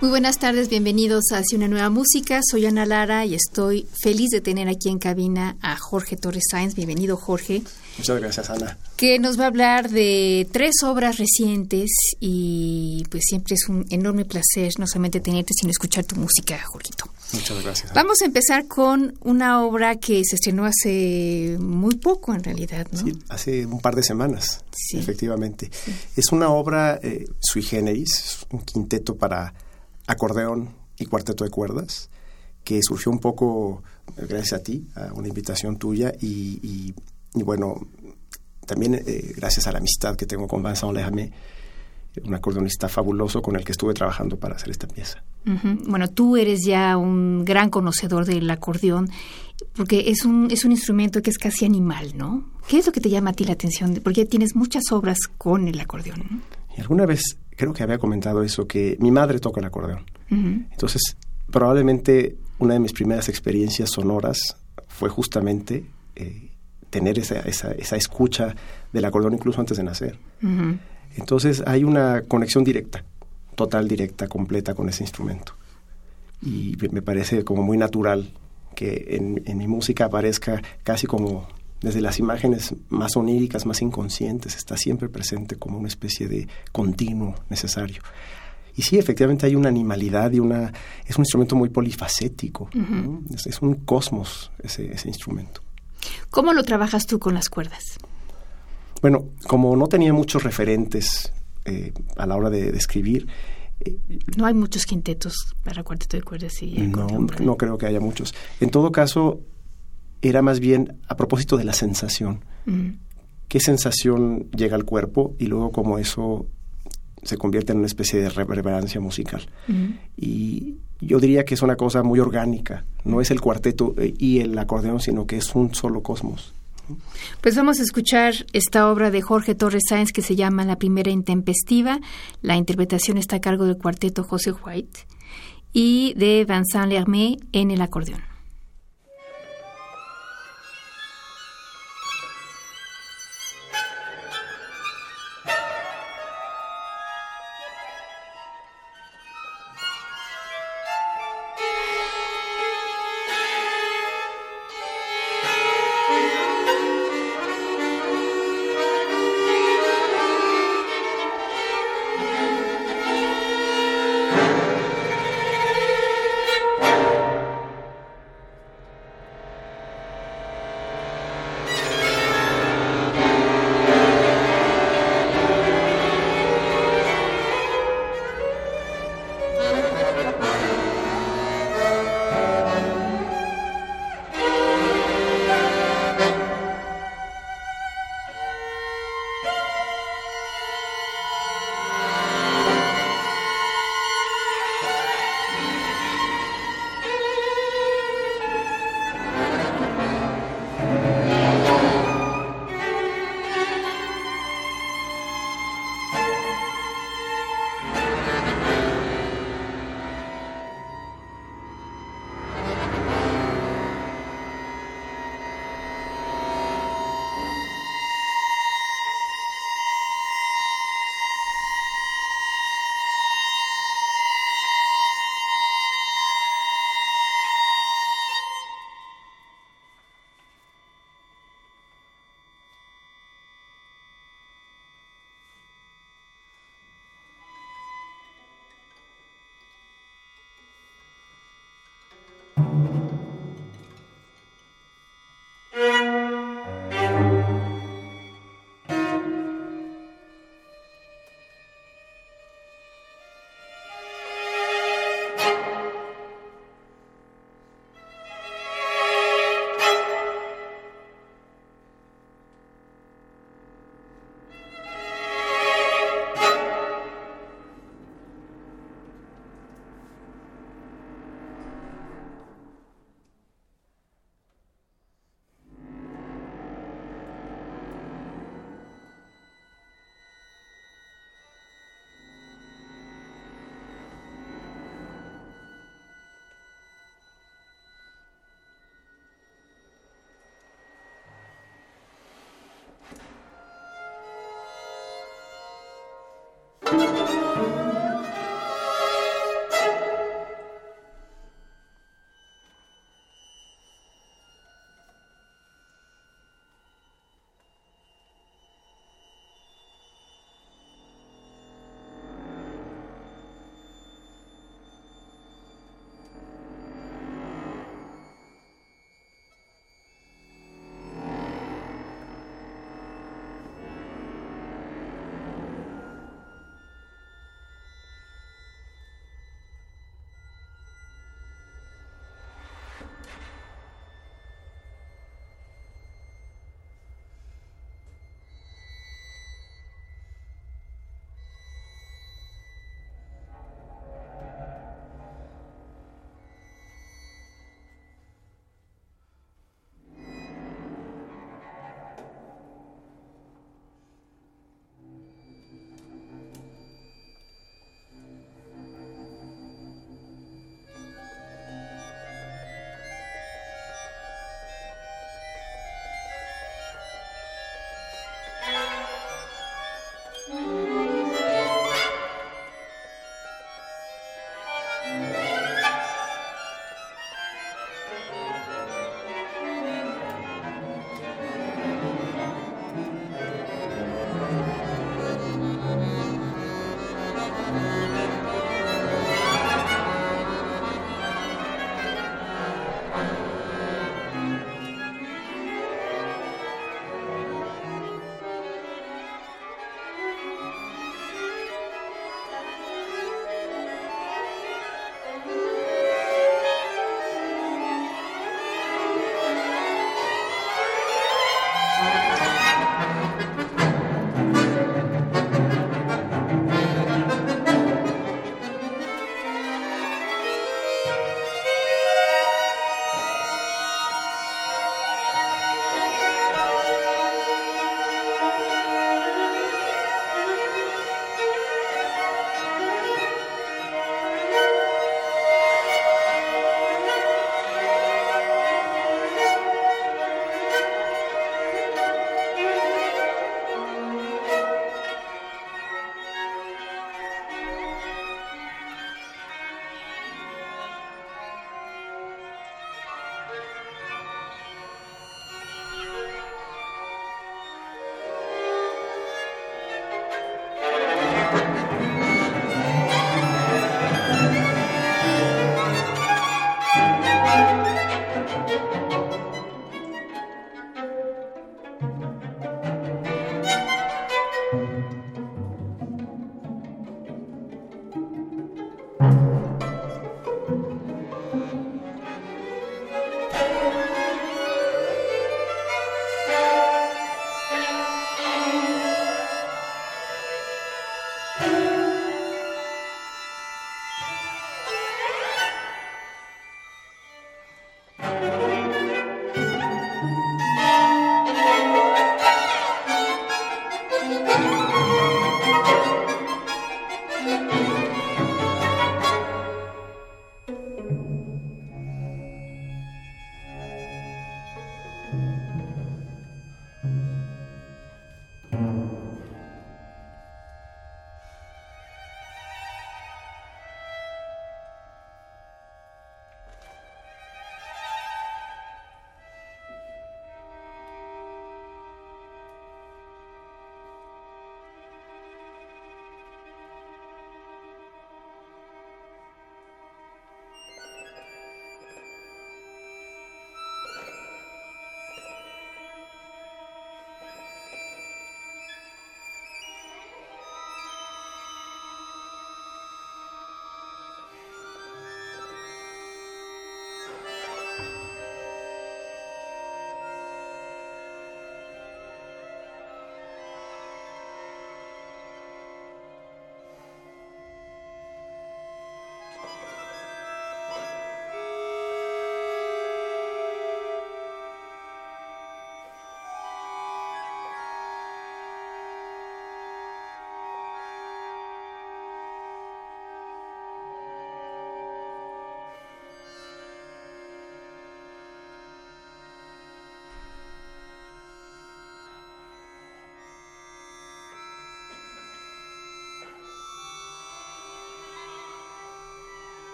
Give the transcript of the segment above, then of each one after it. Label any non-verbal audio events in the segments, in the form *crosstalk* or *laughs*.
Muy buenas tardes, bienvenidos a Hacia una nueva música. Soy Ana Lara y estoy feliz de tener aquí en cabina a Jorge Torres Sáenz. Bienvenido, Jorge. Muchas gracias, Ana. Que nos va a hablar de tres obras recientes y pues siempre es un enorme placer no solamente tenerte, sino escuchar tu música, Jorgito. Muchas gracias. Vamos a empezar con una obra que se estrenó hace muy poco, en realidad, ¿no? Sí, hace un par de semanas, efectivamente. Es una obra eh, sui generis, un quinteto para acordeón y cuarteto de cuerdas, que surgió un poco gracias a ti, a una invitación tuya y, bueno, también eh, gracias a la amistad que tengo con Vincent Lehame, un acordeonista fabuloso con el que estuve trabajando para hacer esta pieza. Bueno, tú eres ya un gran conocedor del acordeón, porque es un, es un instrumento que es casi animal, ¿no? ¿Qué es lo que te llama a ti la atención? Porque tienes muchas obras con el acordeón. Y alguna vez creo que había comentado eso, que mi madre toca el acordeón. Entonces, probablemente una de mis primeras experiencias sonoras fue justamente eh, tener esa, esa, esa, escucha del acordeón incluso antes de nacer. Entonces hay una conexión directa, total, directa, completa con ese instrumento. Y me parece como muy natural que en, en mi música aparezca casi como desde las imágenes más oníricas, más inconscientes, está siempre presente como una especie de continuo necesario. Y sí, efectivamente hay una animalidad y una... es un instrumento muy polifacético, es, un cosmos ese, ese instrumento. ¿Cómo lo trabajas tú con las cuerdas? Bueno, como no tenía muchos referentes eh, a la hora de, escribir... Eh, no hay muchos quintetos para cuarteto de cuerdas y... No, no creo que haya muchos. En todo caso, era más bien a propósito de la sensación. Mm. ¿Qué sensación llega al cuerpo y luego cómo eso se convierte en una especie de reverberancia musical? Mm. Y yo diría que es una cosa muy orgánica, no es el cuarteto eh, y el acordeón, sino que es un solo cosmos. Pues vamos a escuchar esta obra de Jorge Torres Sáenz que se llama La Primera Intempestiva. La interpretación está a cargo del cuarteto José White y de Vincent Lermé en el acordeón.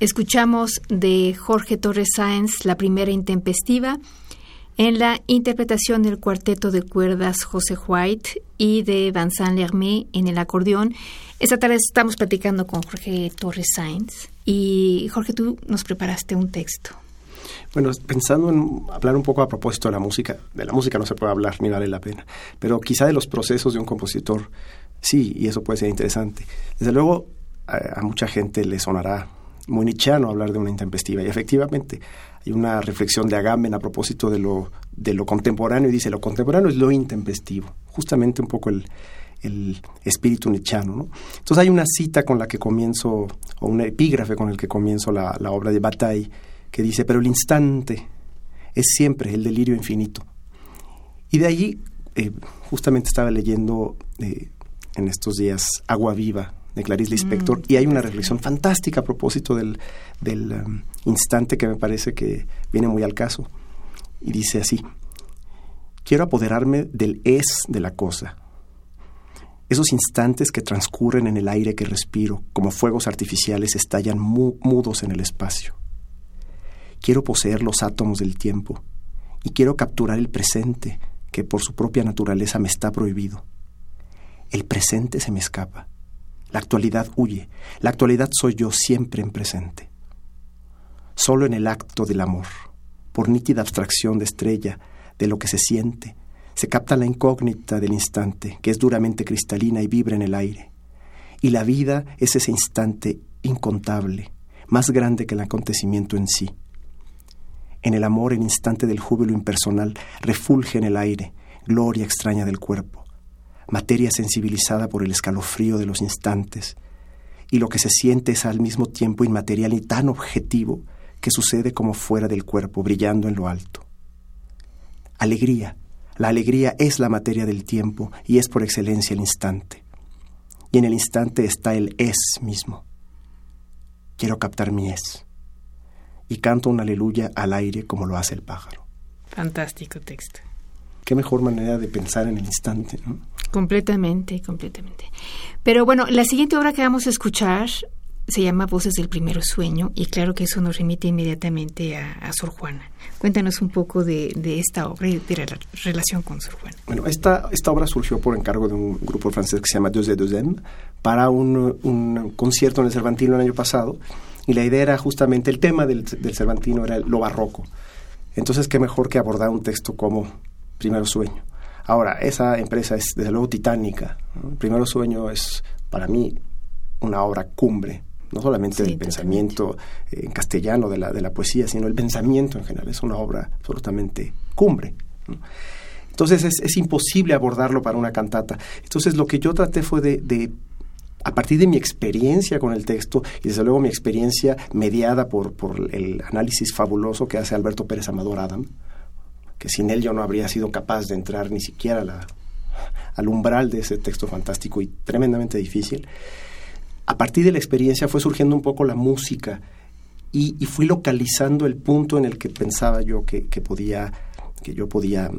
Escuchamos de Jorge Torres Sáenz la primera intempestiva en la interpretación del cuarteto de cuerdas José White y de Vincent Lermé en el acordeón. Esta tarde estamos platicando con Jorge Torres Sáenz y Jorge, tú nos preparaste un texto. Bueno, pensando en hablar un poco a propósito de la música, de la música no se puede hablar ni vale la pena, pero quizá de los procesos de un compositor, sí, y eso puede ser interesante. Desde luego, a, a mucha gente le sonará muy nichiano hablar de una intempestiva. Y efectivamente, hay una reflexión de Agamben a propósito de lo, de lo contemporáneo y dice, lo contemporáneo es lo intempestivo, justamente un poco el, el espíritu nichano. ¿no? Entonces hay una cita con la que comienzo, o un epígrafe con el que comienzo la, la obra de Bataille, que dice, pero el instante es siempre el delirio infinito. Y de allí, eh, justamente estaba leyendo eh, en estos días Agua Viva de Clarice Lispector, mm. y hay una reflexión fantástica a propósito del, del um, instante que me parece que viene muy al caso. Y dice así, quiero apoderarme del es de la cosa. Esos instantes que transcurren en el aire que respiro, como fuegos artificiales, estallan mudos en el espacio. Quiero poseer los átomos del tiempo y quiero capturar el presente que por su propia naturaleza me está prohibido. El presente se me escapa la actualidad huye. La actualidad soy yo siempre en presente. Solo en el acto del amor, por nítida abstracción de estrella, de lo que se siente, se capta la incógnita del instante, que es duramente cristalina y vibra en el aire. Y la vida es ese instante incontable, más grande que el acontecimiento en sí. En el amor, el instante del júbilo impersonal refulge en el aire, gloria extraña del cuerpo materia sensibilizada por el escalofrío de los instantes, y lo que se siente es al mismo tiempo inmaterial y tan objetivo que sucede como fuera del cuerpo, brillando en lo alto. Alegría. La alegría es la materia del tiempo y es por excelencia el instante. Y en el instante está el es mismo. Quiero captar mi es. Y canto un aleluya al aire como lo hace el pájaro. Fantástico texto. Qué mejor manera de pensar en el instante, ¿no? Completamente, completamente. Pero bueno, la siguiente obra que vamos a escuchar se llama Voces del Primero Sueño y claro que eso nos remite inmediatamente a, Sor Juana. Cuéntanos un poco de, esta obra y de la relación con Sor Juana. Bueno, esta, esta obra surgió por encargo de un grupo francés que se llama Deux de Deuxième para un, un, concierto en el Cervantino el año pasado y la idea era justamente el tema del, del Cervantino era lo barroco. Entonces, qué mejor que abordar un texto como Primero Sueño. Ahora, esa empresa es desde luego titánica. El Primero Sueño es para mí una obra cumbre, no solamente del pensamiento eh, en castellano de la, de la poesía, sino el pensamiento en general. Es una obra absolutamente cumbre. Entonces es, imposible abordarlo para una cantata. Entonces lo que yo traté fue de, a partir de mi experiencia con el texto y desde luego mi experiencia mediada por, por el análisis fabuloso que hace Alberto Pérez Amador Adam, que sin él yo no habría sido capaz de entrar ni siquiera al umbral de ese texto fantástico y tremendamente difícil. A partir de la experiencia fue surgiendo un poco la música y, fui localizando el punto en el que pensaba yo que, podía, que yo podía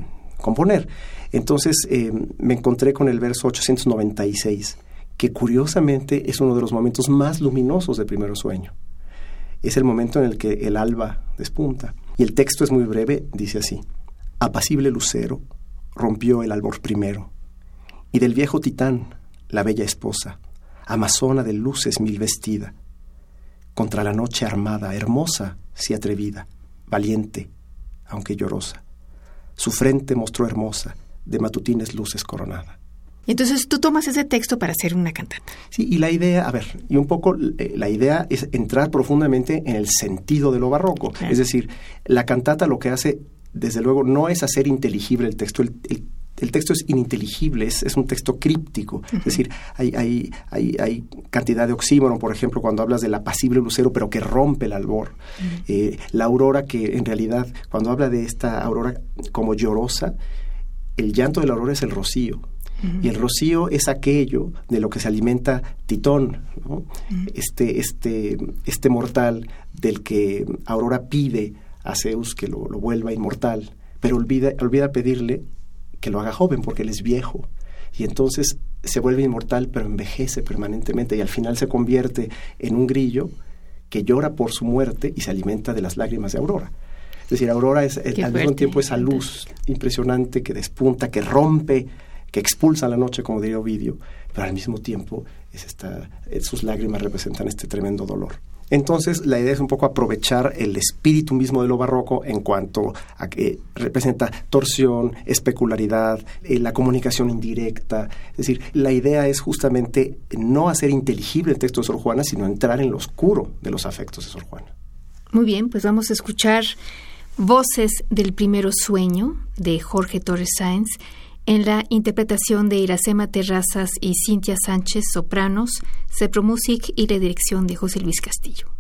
componer. Entonces eh, me encontré con el verso 896, que curiosamente es uno de los momentos más luminosos del primer sueño. Es el momento en el que el alba despunta. Y el texto es muy breve, dice así apacible lucero, rompió el albor primero, y del viejo titán, la bella esposa, amazona de luces mil vestida, contra la noche armada, hermosa si atrevida, valiente, aunque llorosa. Su frente mostró hermosa, de matutines luces coronada. Entonces tú tomas ese texto para hacer una cantata. Sí, y la idea, a ver, y un poco eh, la idea es entrar profundamente en el sentido de lo barroco. Es decir, la cantata lo que hace desde luego, no es hacer inteligible el texto. El, texto es ininteligible, es, un texto críptico. Es decir, hay, hay, hay, hay, cantidad de oxímoron, por ejemplo, cuando hablas del apacible lucero, pero que rompe el albor. Eh, la aurora que en realidad, cuando habla de esta aurora como llorosa, el llanto de la aurora es el rocío. Y el rocío es aquello de lo que se alimenta Titón, este, este, este mortal del que Aurora pide a Zeus que lo, vuelva inmortal, pero olvida, olvida pedirle que lo haga joven porque él es viejo. Y entonces se vuelve inmortal, pero envejece permanentemente y al final se convierte en un grillo que llora por su muerte y se alimenta de las lágrimas de Aurora. Es decir, Aurora es al mismo tiempo esa luz impresionante que despunta, que rompe, que expulsa la noche, como diría Ovidio, pero al mismo tiempo es esta, sus lágrimas representan este tremendo dolor. Entonces, la idea es un poco aprovechar el espíritu mismo de lo barroco en cuanto a que representa torsión, especularidad, eh, la comunicación indirecta. Es decir, la idea es justamente no hacer inteligible el texto de Sor Juana, sino entrar en lo oscuro de los afectos de Sor Juana. Muy bien, pues vamos a escuchar Voces del Primero Sueño de Jorge Torres Sáenz en la interpretación de Iracema Terrazas y Cintia Sánchez, sopranos, Cepro Music y la dirección de José Luis Castillo.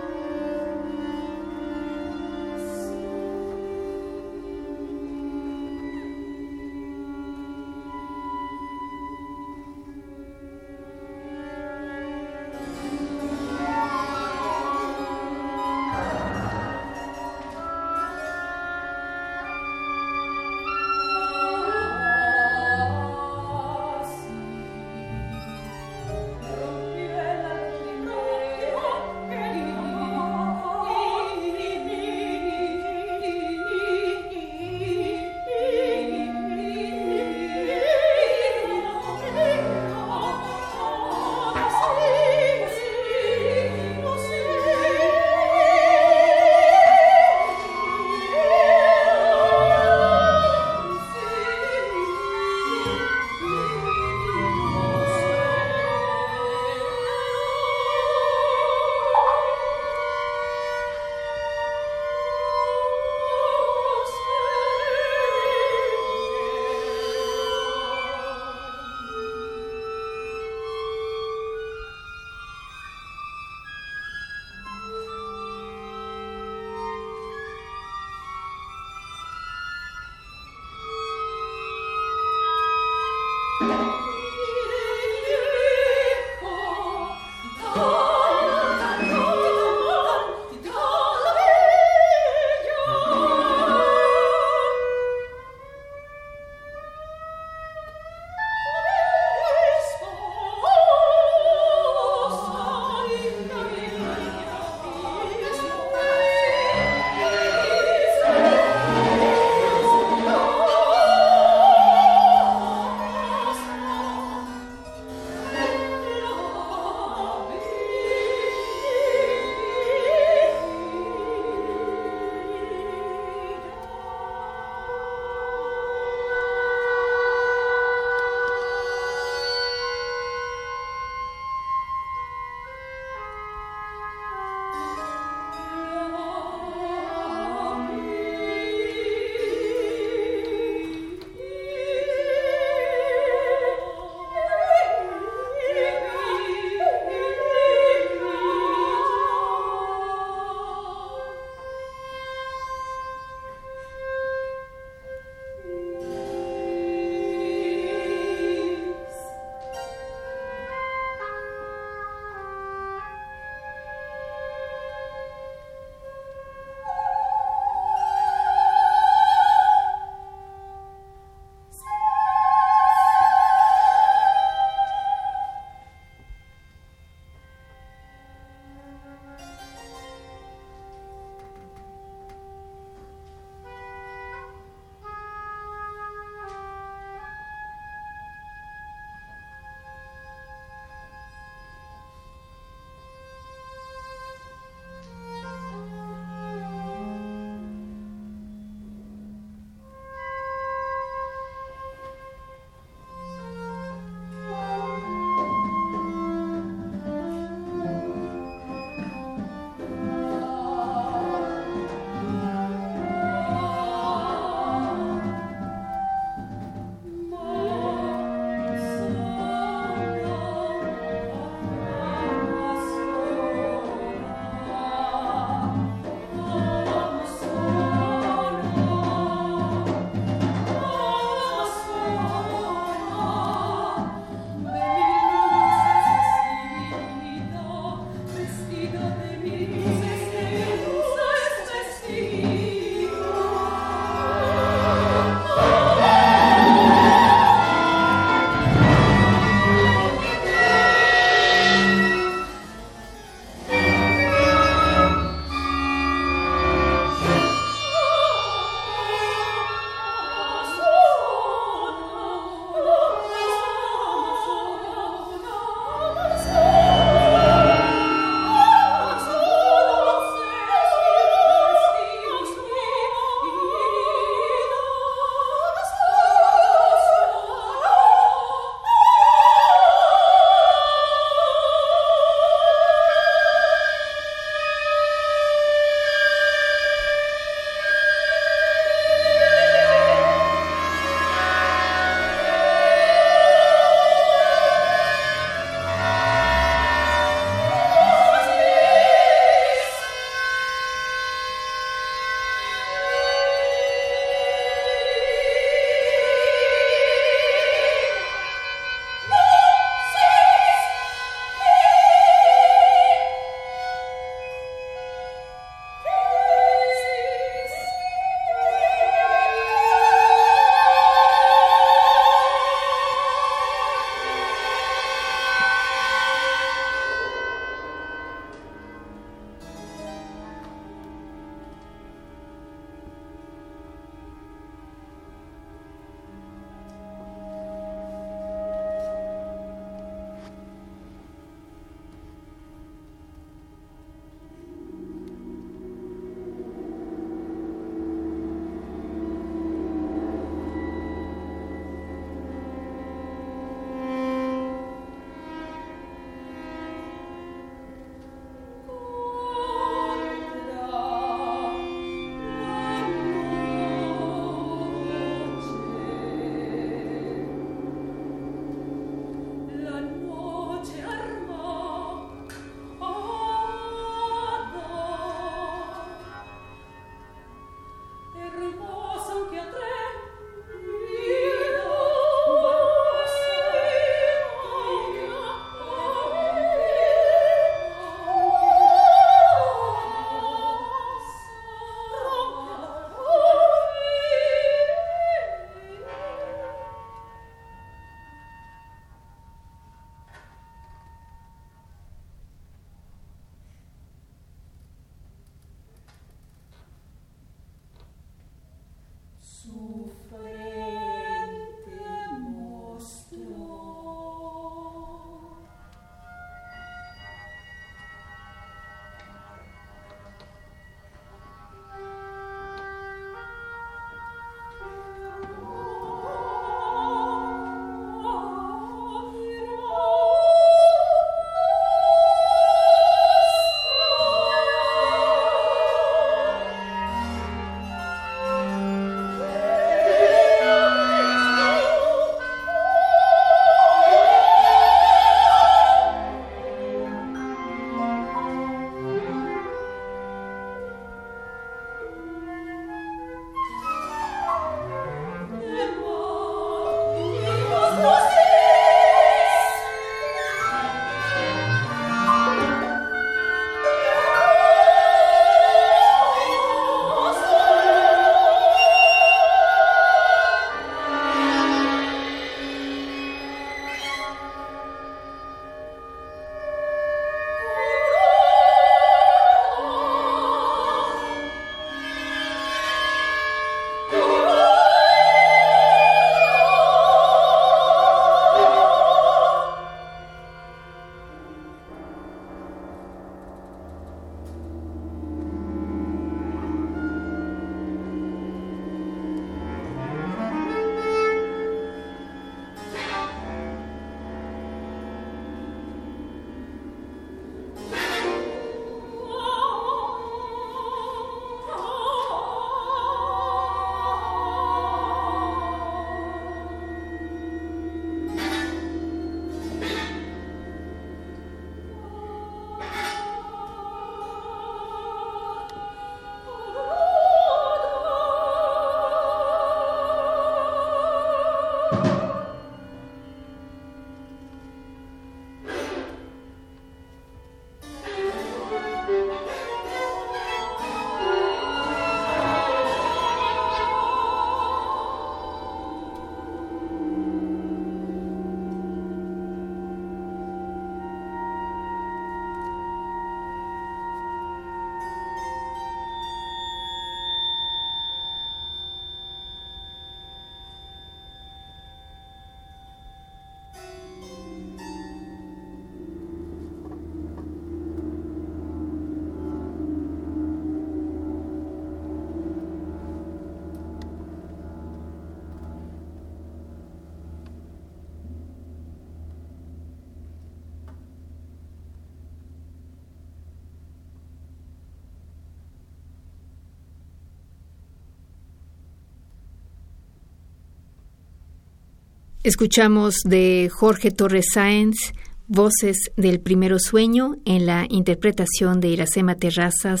Escuchamos de Jorge Torres Sáenz Voces del Primero Sueño en la interpretación de Iracema Terrazas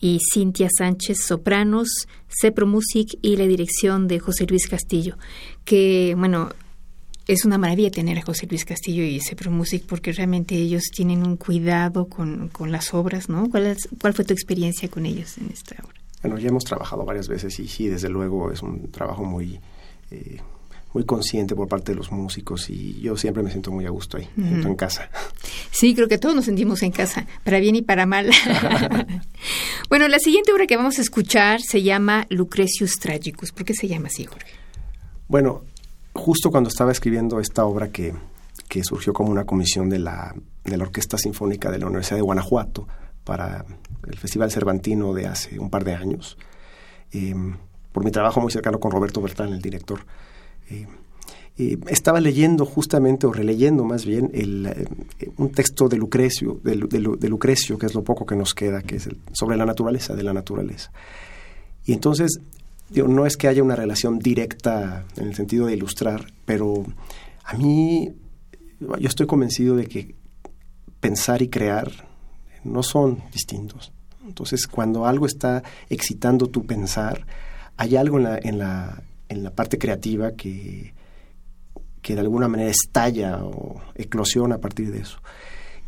y Cintia Sánchez, sopranos, Cepro Music y la dirección de José Luis Castillo, que, bueno, es una maravilla tener a José Luis Castillo y Cepro Music porque realmente ellos tienen un cuidado con, con las obras, ¿no? ¿Cuál, ¿Cuál fue tu experiencia con ellos en esta obra? Bueno, ya hemos trabajado varias veces y sí, desde luego es un trabajo muy... Eh, muy consciente por parte de los músicos y yo siempre me siento muy a gusto ahí, en casa. Sí, creo que todos nos sentimos en casa, para bien y para mal. *laughs* bueno, la siguiente obra que vamos a escuchar se llama Lucrecius Tragicus. ¿Por qué se llama así, Jorge? Bueno, justo cuando estaba escribiendo esta obra que, que surgió como una comisión de la, de la Orquesta Sinfónica de la Universidad de Guanajuato para el Festival Cervantino de hace un par de años, eh, por mi trabajo muy cercano con Roberto Bertán, el director, eh, eh, estaba leyendo justamente, o releyendo más bien, eh, un texto de Lucrecio, de, Lucrecio, que es lo poco que nos queda, que es sobre la naturaleza de la naturaleza. Y entonces, no es que haya una relación directa en el sentido de ilustrar, pero a mí, yo estoy convencido de que pensar y crear no son distintos. Entonces, cuando algo está excitando tu pensar, hay algo en la parte creativa que, que de alguna manera estalla o eclosiona a partir de eso.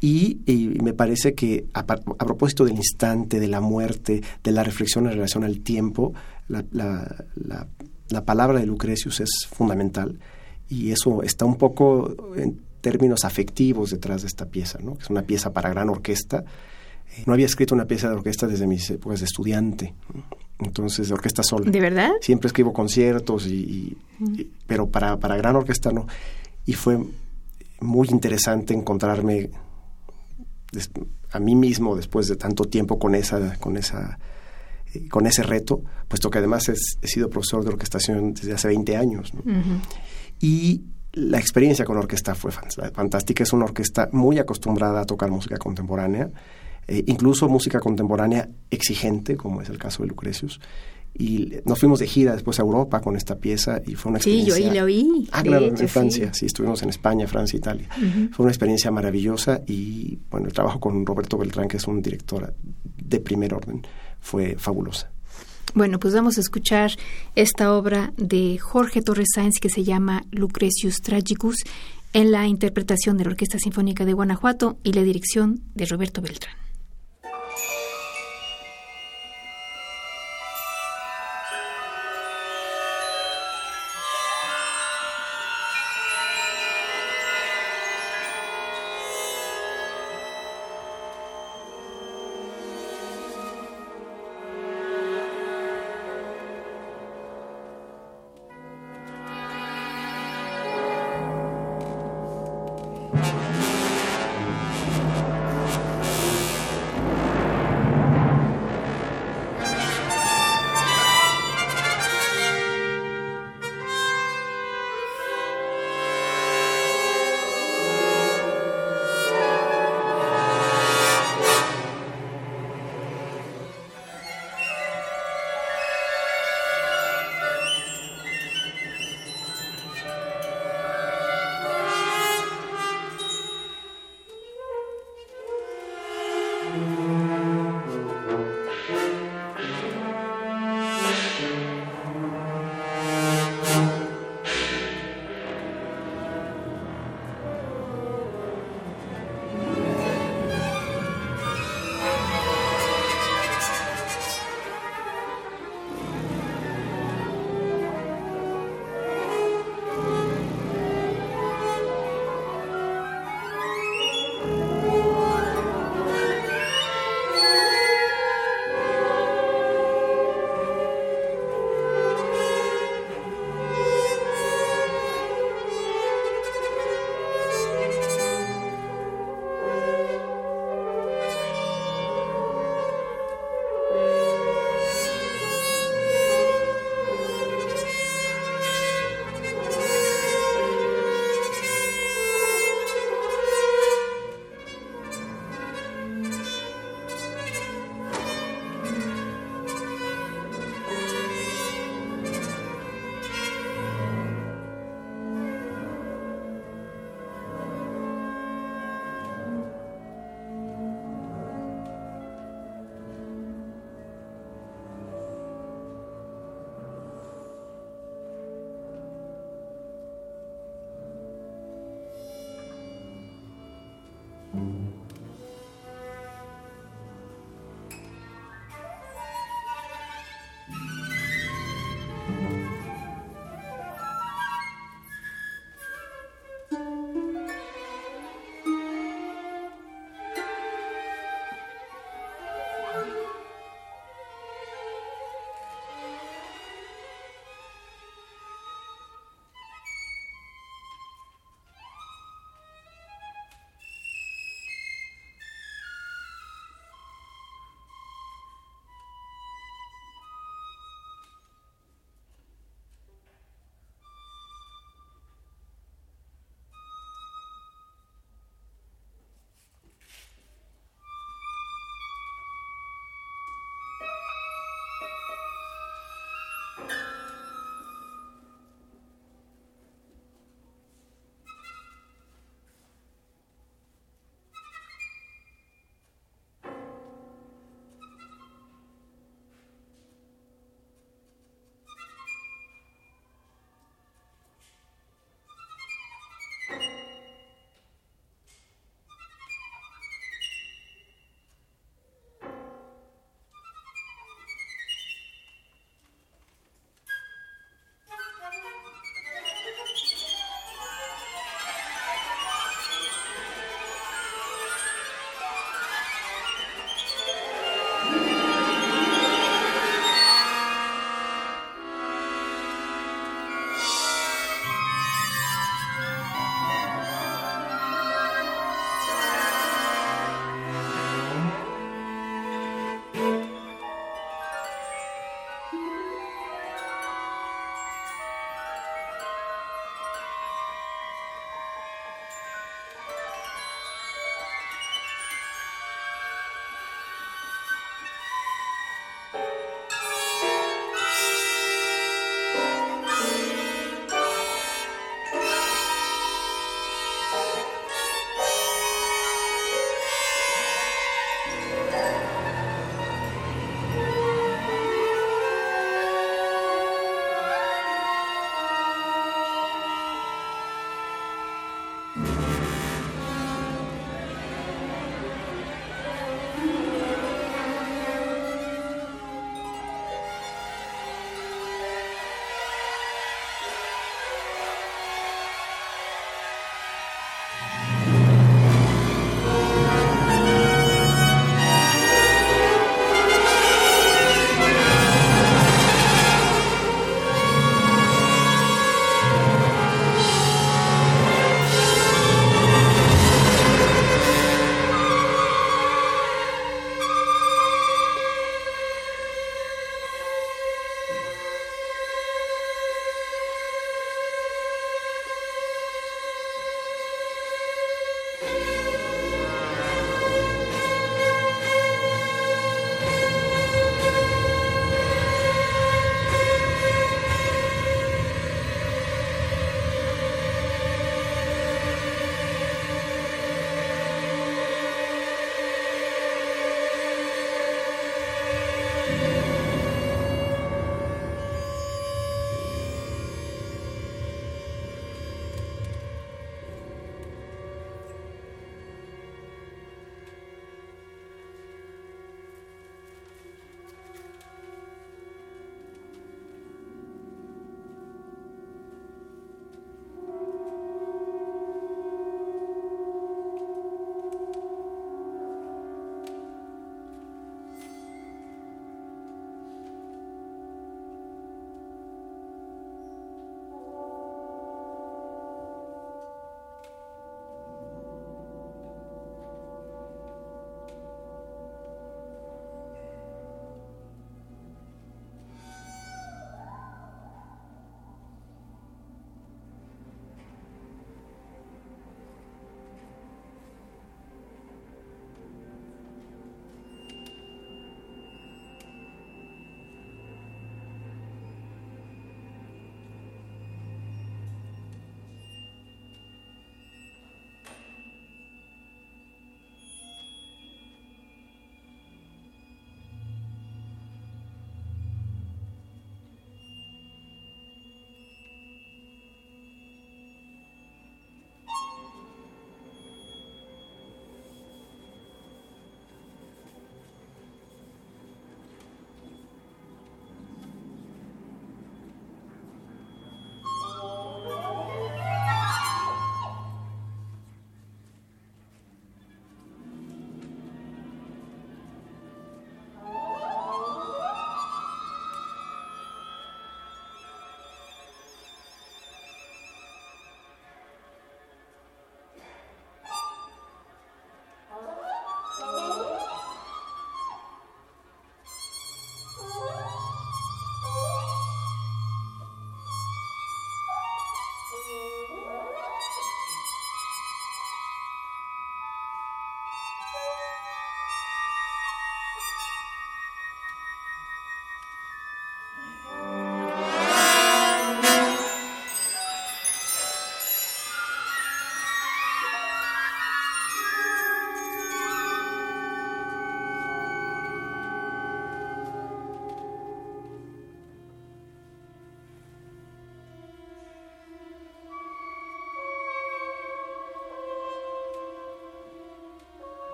Y, me parece que a, propósito del instante, de la muerte, de la reflexión en relación al tiempo, la, la, palabra de Lucrecius es fundamental y eso está un poco en términos afectivos detrás de esta pieza, ¿no? es una pieza para gran orquesta. No había escrito una pieza de orquesta desde mis épocas de estudiante entonces de orquesta sola. ¿De verdad? Siempre escribo conciertos, y, pero para, para gran orquesta no. Y fue muy interesante encontrarme a mí mismo después de tanto tiempo con esa, con esa, eh, con ese reto, puesto que además he sido profesor de orquestación desde hace 20 años. Y la experiencia con orquesta fue fantástica. Es una orquesta muy acostumbrada a tocar música contemporánea eh, incluso música contemporánea exigente, como es el caso de Lucrecius. Y nos fuimos de gira después a Europa con esta pieza y fue una experiencia... Sí, yo ahí la oí. Ah, claro, en Francia, sí. estuvimos en España, Francia, Italia. Fue una experiencia maravillosa y, bueno, el trabajo con Roberto Beltrán, que es un director de primer orden, fue fabulosa. Bueno, pues vamos a escuchar esta obra de Jorge Torres Sáenz que se llama Lucrecius Tragicus en la interpretación de la Orquesta Sinfónica de Guanajuato y la dirección de Roberto Beltrán.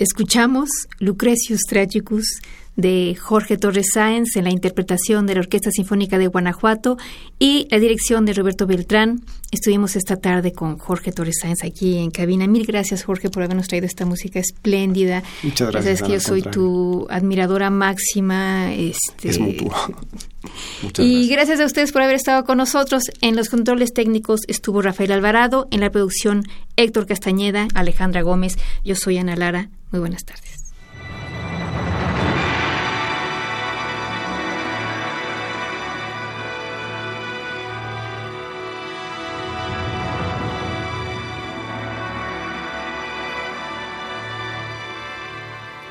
Escuchamos Lucrecius Tragicus de Jorge Torres Sáenz en la interpretación de la Orquesta Sinfónica de Guanajuato y la dirección de Roberto Beltrán. Estuvimos esta tarde con Jorge Torres Sáenz aquí en cabina. Mil gracias, Jorge, por habernos traído esta música espléndida. Muchas gracias. Sabes que yo soy tu admiradora máxima. Este... Es mutuo. *laughs* Muchas y gracias. gracias a ustedes por haber estado con nosotros. En los controles técnicos estuvo Rafael Alvarado, en la producción Héctor Castañeda, Alejandra Gómez. Yo soy Ana Lara. Muy buenas tardes.